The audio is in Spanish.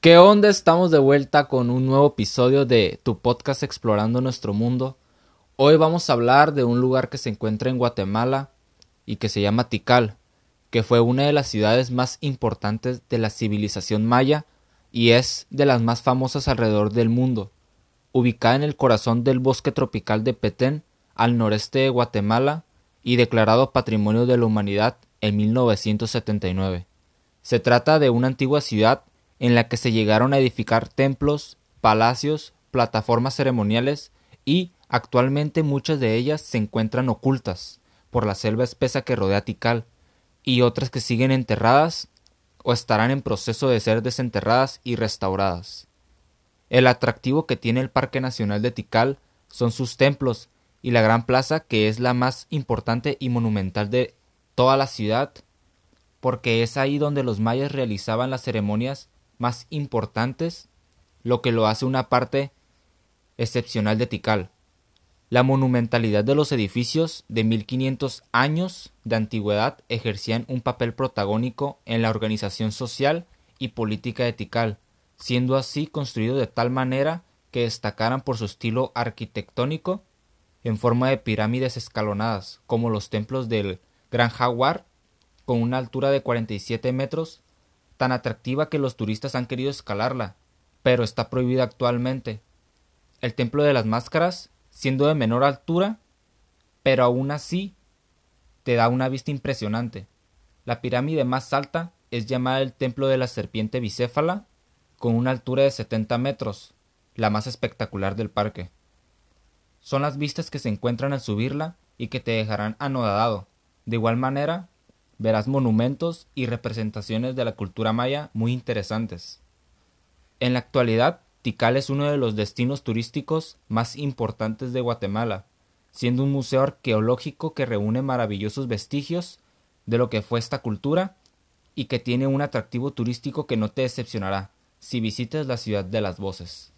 ¿Qué onda? Estamos de vuelta con un nuevo episodio de tu podcast Explorando nuestro mundo. Hoy vamos a hablar de un lugar que se encuentra en Guatemala y que se llama Tikal, que fue una de las ciudades más importantes de la civilización maya y es de las más famosas alrededor del mundo. Ubicada en el corazón del bosque tropical de Petén, al noreste de Guatemala, y declarado Patrimonio de la Humanidad en 1979. Se trata de una antigua ciudad en la que se llegaron a edificar templos, palacios, plataformas ceremoniales y actualmente muchas de ellas se encuentran ocultas por la selva espesa que rodea Tikal y otras que siguen enterradas o estarán en proceso de ser desenterradas y restauradas. El atractivo que tiene el Parque Nacional de Tikal son sus templos y la gran plaza que es la más importante y monumental de toda la ciudad, porque es ahí donde los mayas realizaban las ceremonias más importantes, lo que lo hace una parte excepcional de Tikal. La monumentalidad de los edificios de 1500 años de antigüedad ejercían un papel protagónico en la organización social y política de Tikal, siendo así construido de tal manera que destacaran por su estilo arquitectónico en forma de pirámides escalonadas, como los templos del Gran Jaguar, con una altura de 47 metros, tan atractiva que los turistas han querido escalarla, pero está prohibida actualmente. El Templo de las Máscaras, siendo de menor altura, pero aún así te da una vista impresionante. La pirámide más alta es llamada el Templo de la Serpiente Bicéfala, con una altura de 70 metros, la más espectacular del parque. Son las vistas que se encuentran al subirla y que te dejarán anodado. De igual manera, verás monumentos y representaciones de la cultura maya muy interesantes. En la actualidad, Tikal es uno de los destinos turísticos más importantes de Guatemala, siendo un museo arqueológico que reúne maravillosos vestigios de lo que fue esta cultura y que tiene un atractivo turístico que no te decepcionará si visitas la ciudad de las voces.